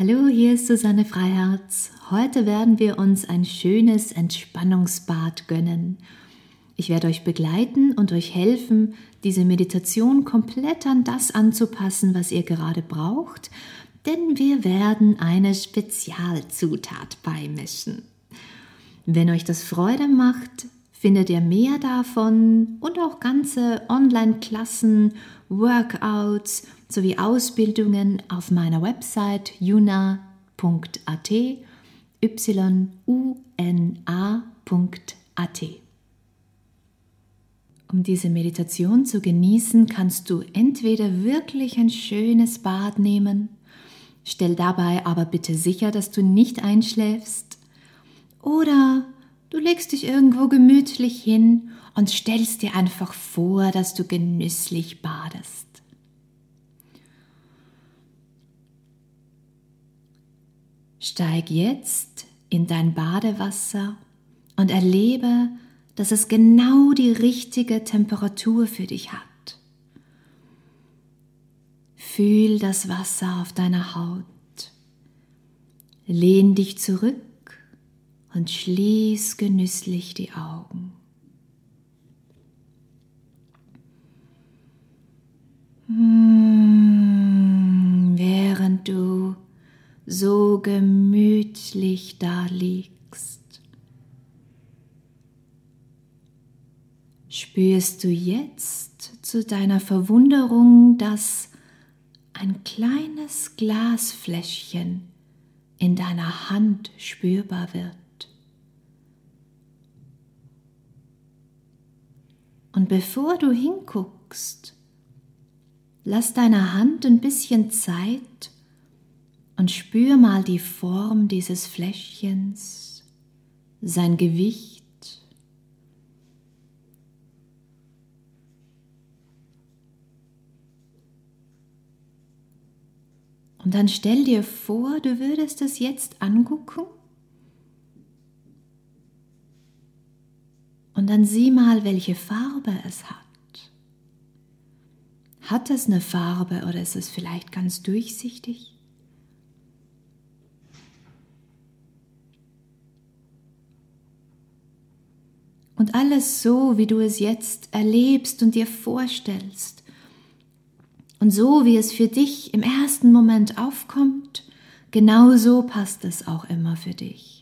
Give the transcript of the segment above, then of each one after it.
Hallo, hier ist Susanne Freiherz. Heute werden wir uns ein schönes Entspannungsbad gönnen. Ich werde euch begleiten und euch helfen, diese Meditation komplett an das anzupassen, was ihr gerade braucht, denn wir werden eine Spezialzutat beimischen. Wenn euch das Freude macht, findet ihr mehr davon und auch ganze Online-Klassen, Workouts sowie Ausbildungen auf meiner Website yuna.at y-u-n-a.at. Um diese Meditation zu genießen, kannst du entweder wirklich ein schönes Bad nehmen, stell dabei aber bitte sicher, dass du nicht einschläfst, oder du legst dich irgendwo gemütlich hin und stellst dir einfach vor, dass du genüsslich badest. Steig jetzt in dein Badewasser und erlebe, dass es genau die richtige Temperatur für dich hat. Fühl das Wasser auf deiner Haut. Lehn dich zurück und schließ genüsslich die Augen. Hm, während du so gemütlich da liegst, spürst du jetzt zu deiner Verwunderung, dass ein kleines Glasfläschchen in deiner Hand spürbar wird. Und bevor du hinguckst, lass deiner Hand ein bisschen Zeit und spür mal die Form dieses Fläschchens, sein Gewicht. Und dann stell dir vor, du würdest es jetzt angucken Und dann sieh mal, welche Farbe es hat. Hat es eine Farbe oder ist es vielleicht ganz durchsichtig? Und alles so, wie du es jetzt erlebst und dir vorstellst. Und so, wie es für dich im ersten Moment aufkommt, genau so passt es auch immer für dich.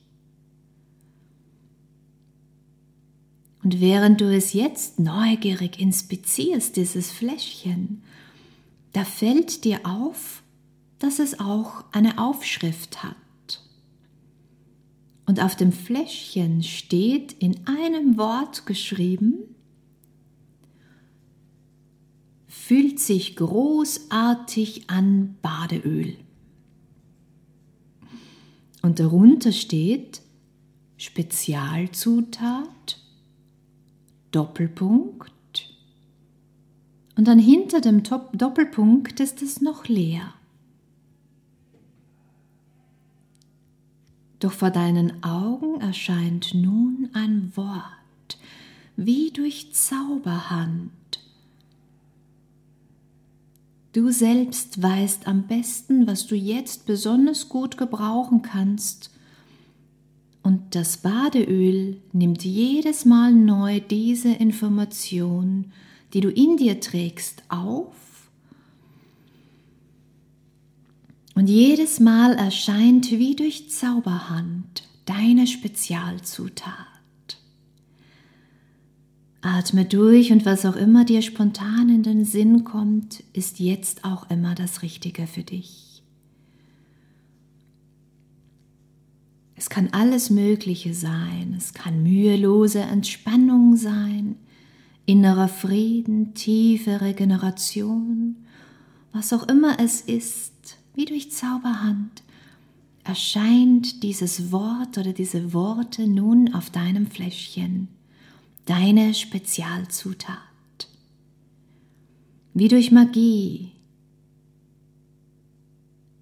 Und während du es jetzt neugierig inspizierst, dieses Fläschchen, da fällt dir auf, dass es auch eine Aufschrift hat. Und auf dem Fläschchen steht in einem Wort geschrieben, fühlt sich großartig an Badeöl. Und darunter steht Spezialzutat Doppelpunkt und dann hinter dem Top Doppelpunkt ist es noch leer. Doch vor deinen Augen erscheint nun ein Wort, wie durch Zauberhand. Du selbst weißt am besten, was du jetzt besonders gut gebrauchen kannst, und das Badeöl nimmt jedes Mal neu diese Information, die du in dir trägst, auf. Und jedes Mal erscheint wie durch Zauberhand deine Spezialzutat. Atme durch und was auch immer dir spontan in den Sinn kommt, ist jetzt auch immer das Richtige für dich. Es kann alles Mögliche sein. Es kann mühelose Entspannung sein, innerer Frieden, tiefe Regeneration, was auch immer es ist, wie durch Zauberhand erscheint dieses Wort oder diese Worte nun auf deinem Fläschchen, deine Spezialzutat. Wie durch Magie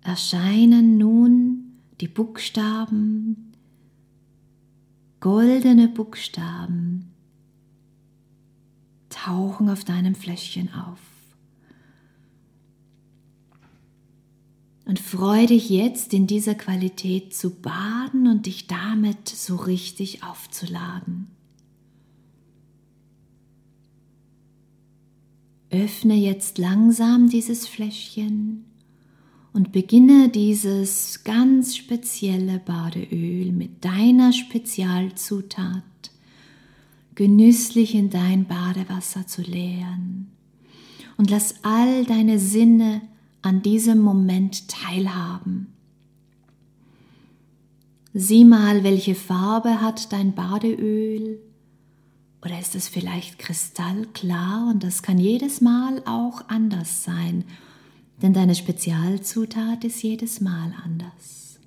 erscheinen nun die Buchstaben, goldene Buchstaben, tauchen auf deinem Fläschchen auf. Und freu dich jetzt in dieser Qualität zu baden und dich damit so richtig aufzuladen. Öffne jetzt langsam dieses Fläschchen und beginne dieses ganz spezielle Badeöl mit deiner Spezialzutat genüsslich in dein Badewasser zu leeren. Und lass all deine Sinne an diesem Moment teilhaben. Sieh mal, welche Farbe hat dein Badeöl? Oder ist es vielleicht kristallklar und das kann jedes Mal auch anders sein, denn deine Spezialzutat ist jedes Mal anders.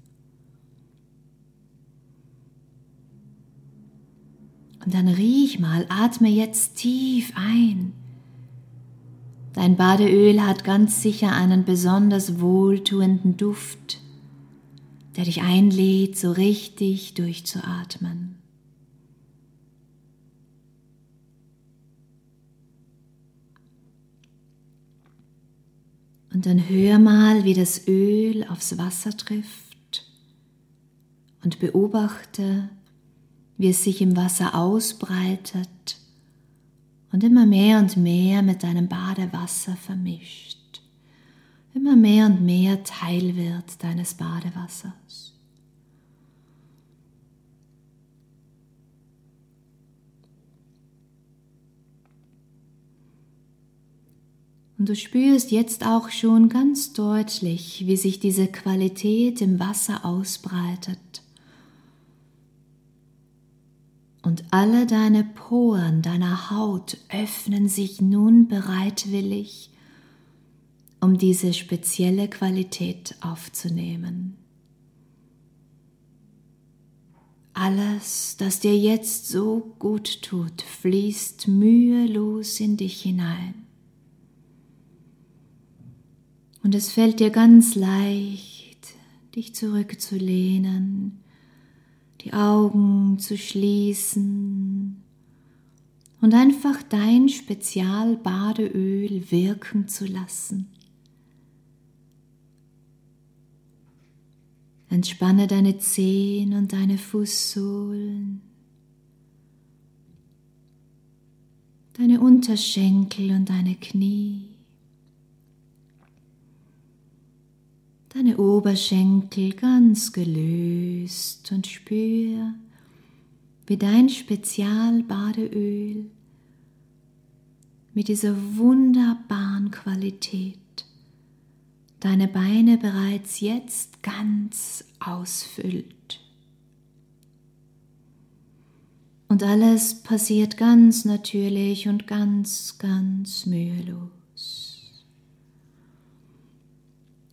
Und dann riech mal, atme jetzt tief ein Dein Badeöl hat ganz sicher einen besonders wohltuenden Duft, der dich einlädt, so richtig durchzuatmen. Und dann hör mal, wie das Öl aufs Wasser trifft und beobachte, wie es sich im Wasser ausbreitet und immer mehr und mehr mit deinem Badewasser vermischt, immer mehr und mehr Teil wird deines Badewassers. Und du spürst jetzt auch schon ganz deutlich, wie sich diese Qualität im Wasser ausbreitet und alle deine Poren deiner Haut öffnen sich nun bereitwillig, um diese spezielle Qualität aufzunehmen. Alles, das dir jetzt so gut tut, fließt mühelos in dich hinein. Und es fällt dir ganz leicht, dich zurückzulehnen, die Augen zu schließen und einfach dein Spezialbadeöl wirken zu lassen. Entspanne deine Zehen und deine Fußsohlen, deine Unterschenkel und deine Knie. Deine Oberschenkel ganz gelöst und spür, wie dein Spezialbadeöl mit dieser wunderbaren Qualität deine Beine bereits jetzt ganz ausfüllt. Und alles passiert ganz natürlich und ganz, ganz mühelos.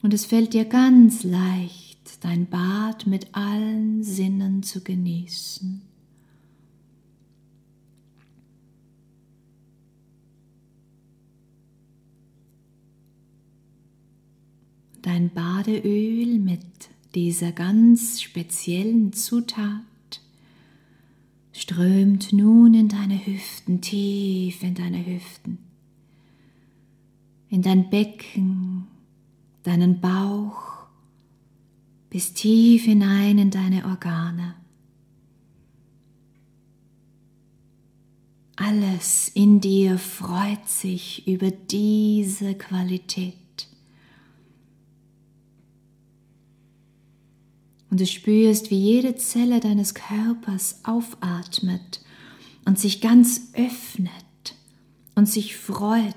Und es fällt dir ganz leicht, dein Bad mit allen Sinnen zu genießen. Dein Badeöl mit dieser ganz speziellen Zutat strömt nun in deine Hüften, tief in deine Hüften, in dein Becken, deinen Bauch bis tief hinein in deine Organe. Alles in dir freut sich über diese Qualität. Und du spürst, wie jede Zelle deines Körpers aufatmet und sich ganz öffnet und sich freut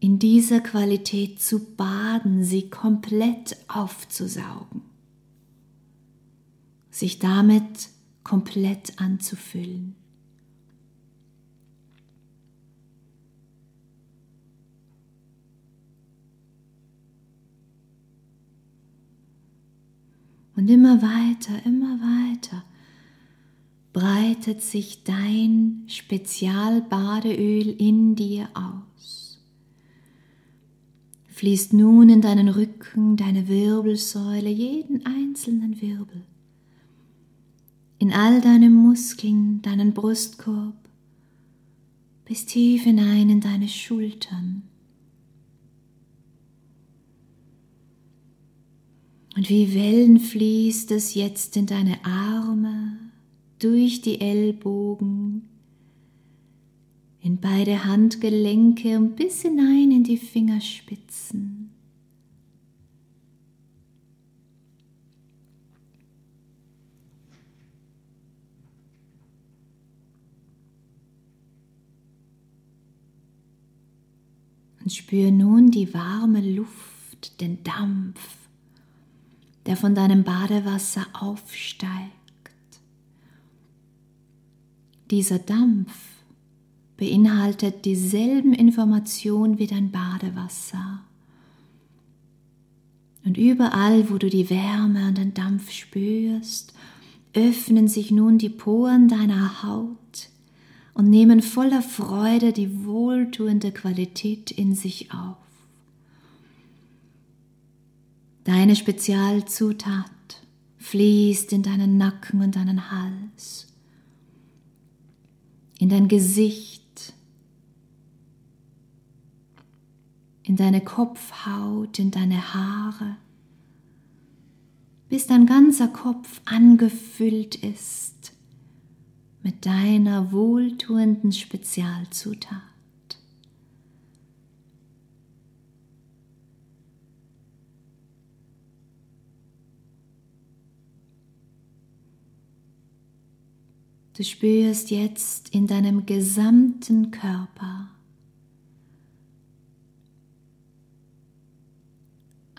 in dieser Qualität zu baden, sie komplett aufzusaugen, sich damit komplett anzufüllen. Und immer weiter, immer weiter breitet sich dein Spezialbadeöl in dir aus fließt nun in deinen Rücken, deine Wirbelsäule, jeden einzelnen Wirbel, in all deine Muskeln, deinen Brustkorb, bis tief hinein in deine Schultern. Und wie Wellen fließt es jetzt in deine Arme, durch die Ellbogen, in beide Handgelenke und bis hinein in die Fingerspitzen. Und spür nun die warme Luft, den Dampf, der von deinem Badewasser aufsteigt. Dieser Dampf beinhaltet dieselben Informationen wie dein Badewasser. Und überall, wo du die Wärme und den Dampf spürst, öffnen sich nun die Poren deiner Haut und nehmen voller Freude die wohltuende Qualität in sich auf. Deine Spezialzutat fließt in deinen Nacken und deinen Hals, in dein Gesicht, in deine Kopfhaut, in deine Haare, bis dein ganzer Kopf angefüllt ist mit deiner wohltuenden Spezialzutat. Du spürst jetzt in deinem gesamten Körper,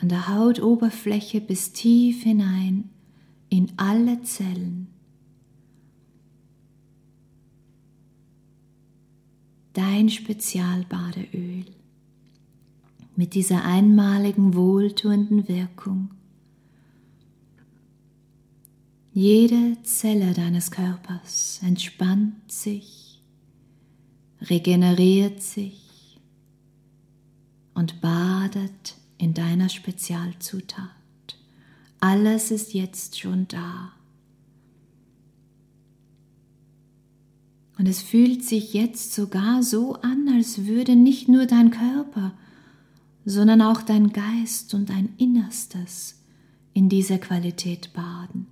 an der Hautoberfläche bis tief hinein in alle Zellen dein Spezialbadeöl mit dieser einmaligen wohltuenden Wirkung. Jede Zelle deines Körpers entspannt sich, regeneriert sich und badet in deiner Spezialzutat. Alles ist jetzt schon da. Und es fühlt sich jetzt sogar so an, als würde nicht nur dein Körper, sondern auch dein Geist und dein Innerstes in dieser Qualität baden.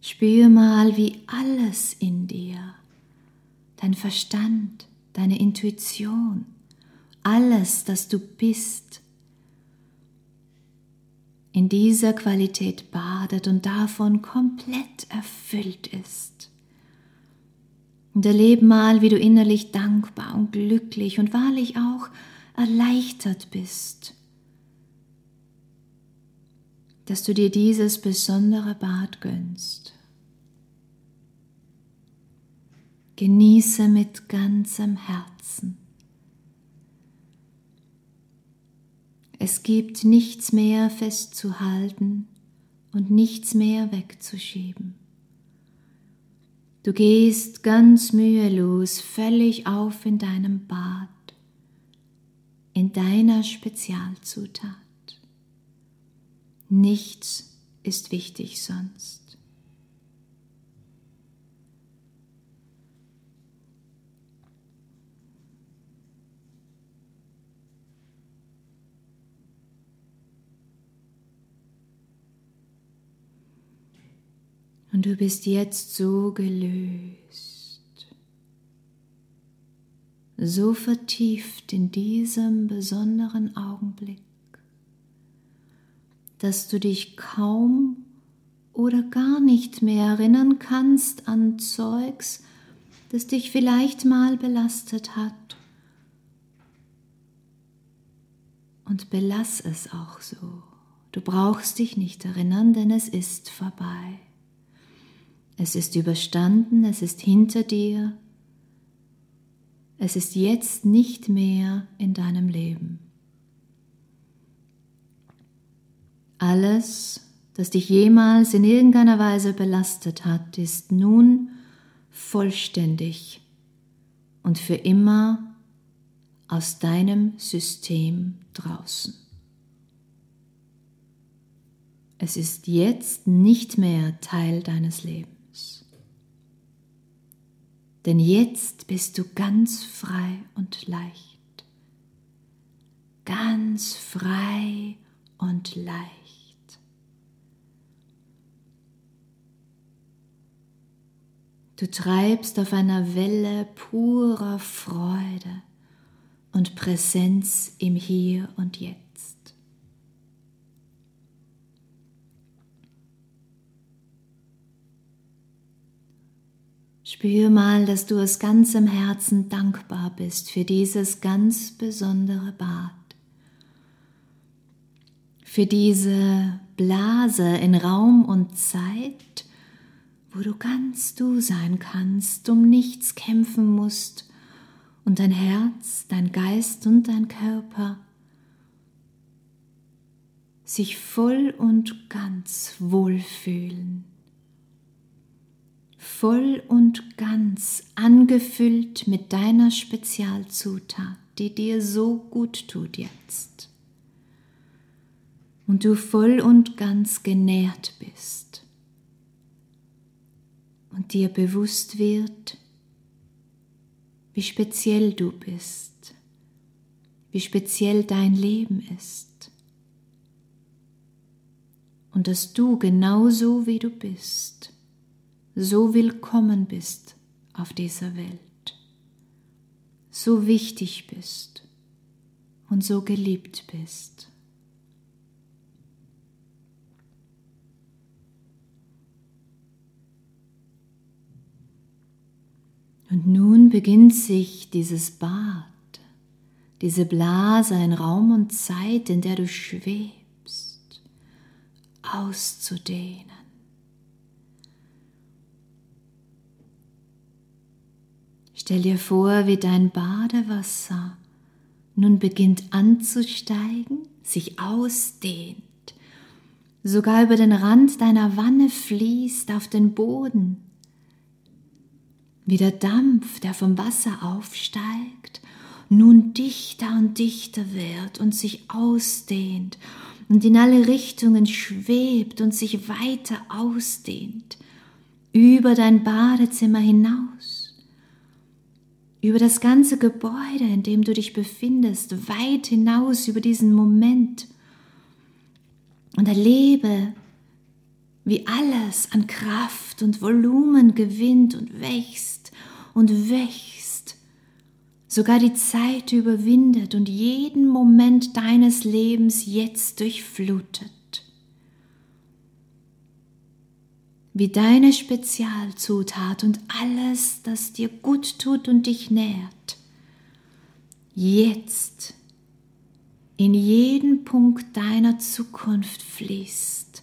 Spür mal, wie alles in dir, dein Verstand, deine Intuition, alles, das du bist, in dieser Qualität badet und davon komplett erfüllt ist. Und erlebe mal, wie du innerlich dankbar und glücklich und wahrlich auch erleichtert bist, dass du dir dieses besondere Bad gönnst. Genieße mit ganzem Herzen. Es gibt nichts mehr festzuhalten und nichts mehr wegzuschieben. Du gehst ganz mühelos, völlig auf in deinem Bad, in deiner Spezialzutat. Nichts ist wichtig sonst. Und du bist jetzt so gelöst, so vertieft in diesem besonderen Augenblick, dass du dich kaum oder gar nicht mehr erinnern kannst an Zeugs, das dich vielleicht mal belastet hat. Und belass es auch so. Du brauchst dich nicht erinnern, denn es ist vorbei. Es ist überstanden, es ist hinter dir, es ist jetzt nicht mehr in deinem Leben. Alles, das dich jemals in irgendeiner Weise belastet hat, ist nun vollständig und für immer aus deinem System draußen. Es ist jetzt nicht mehr Teil deines Lebens. Denn jetzt bist du ganz frei und leicht. Ganz frei und leicht. Du treibst auf einer Welle purer Freude und Präsenz im Hier und Jetzt. Spür mal, dass du aus ganzem Herzen dankbar bist für dieses ganz besondere Bad, für diese Blase in Raum und Zeit, wo du ganz du sein kannst, um nichts kämpfen musst und dein Herz, dein Geist und dein Körper sich voll und ganz wohlfühlen voll und ganz angefüllt mit deiner Spezialzutat, die dir so gut tut jetzt. Und du voll und ganz genährt bist und dir bewusst wird, wie speziell du bist, wie speziell dein Leben ist und dass du genauso wie du bist so willkommen bist auf dieser Welt, so wichtig bist und so geliebt bist. Und nun beginnt sich dieses Bad, diese Blase in Raum und Zeit, in der du schwebst, auszudehnen. Stell dir vor, wie dein Badewasser nun beginnt anzusteigen, sich ausdehnt, sogar über den Rand deiner Wanne fließt auf den Boden, wie der Dampf, der vom Wasser aufsteigt, nun dichter und dichter wird und sich ausdehnt und in alle Richtungen schwebt und sich weiter ausdehnt, über dein Badezimmer hinaus über das ganze Gebäude, in dem du dich befindest, weit hinaus über diesen Moment und erlebe, wie alles an Kraft und Volumen gewinnt und wächst und wächst, sogar die Zeit überwindet und jeden Moment deines Lebens jetzt durchflutet. Wie deine Spezialzutat und alles, das dir gut tut und dich nährt, jetzt in jeden Punkt deiner Zukunft fließt.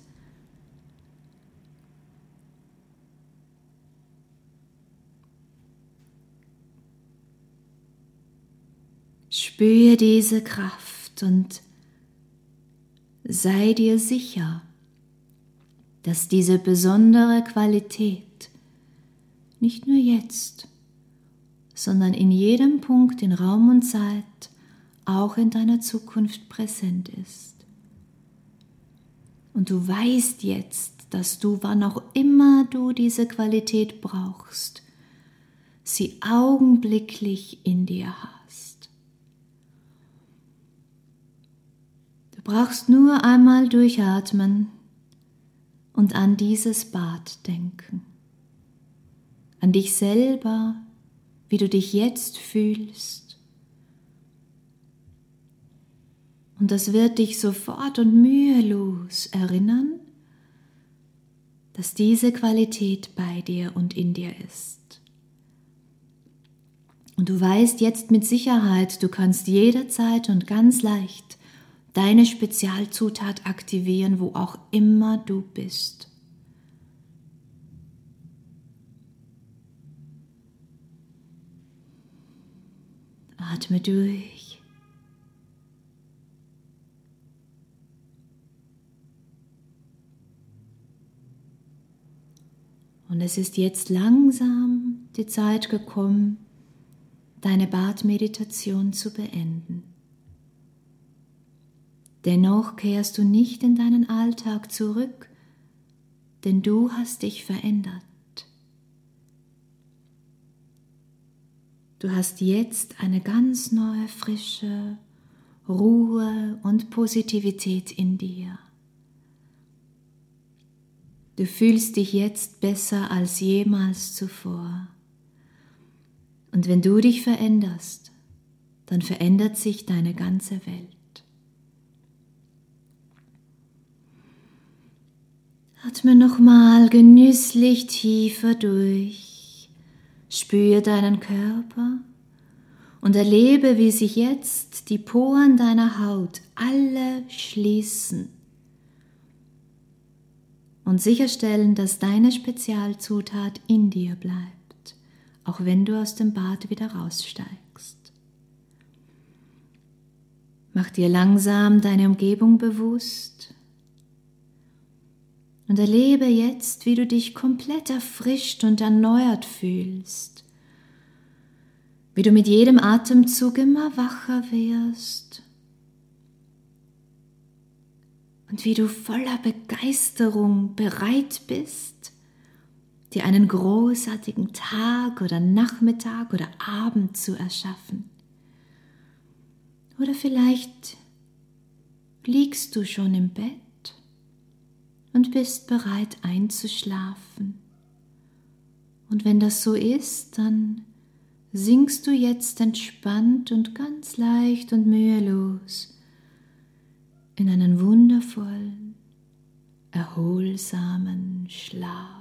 Spüre diese Kraft und sei dir sicher, dass diese besondere Qualität nicht nur jetzt, sondern in jedem Punkt in Raum und Zeit auch in deiner Zukunft präsent ist. Und du weißt jetzt, dass du, wann auch immer du diese Qualität brauchst, sie augenblicklich in dir hast. Du brauchst nur einmal durchatmen und an dieses Bad denken. An dich selber, wie du dich jetzt fühlst. Und das wird dich sofort und mühelos erinnern, dass diese Qualität bei dir und in dir ist. Und du weißt jetzt mit Sicherheit, du kannst jederzeit und ganz leicht deine Spezialzutat aktivieren, wo auch immer du bist. Atme durch. Und es ist jetzt langsam die Zeit gekommen, deine Badmeditation zu beenden. Dennoch kehrst du nicht in deinen Alltag zurück, denn du hast dich verändert. Du hast jetzt eine ganz neue, frische, Ruhe und Positivität in dir. Du fühlst dich jetzt besser als jemals zuvor. Und wenn du dich veränderst, dann verändert sich deine ganze Welt. Atme nochmal genüsslich tiefer durch. Spüre deinen Körper und erlebe, wie sich jetzt die Poren deiner Haut alle schließen und sicherstellen, dass deine Spezialzutat in dir bleibt, auch wenn du aus dem Bad wieder raussteigst. Mach dir langsam deine Umgebung bewusst und erlebe jetzt, wie du dich komplett erfrischt und erneuert fühlst, wie du mit jedem Atemzug immer wacher wirst. Und wie du voller Begeisterung bereit bist, dir einen großartigen Tag oder Nachmittag oder Abend zu erschaffen. Oder vielleicht liegst du schon im Bett und bist bereit einzuschlafen. Und wenn das so ist, dann sinkst du jetzt entspannt und ganz leicht und mühelos in einen wundervollen, erholsamen Schlaf.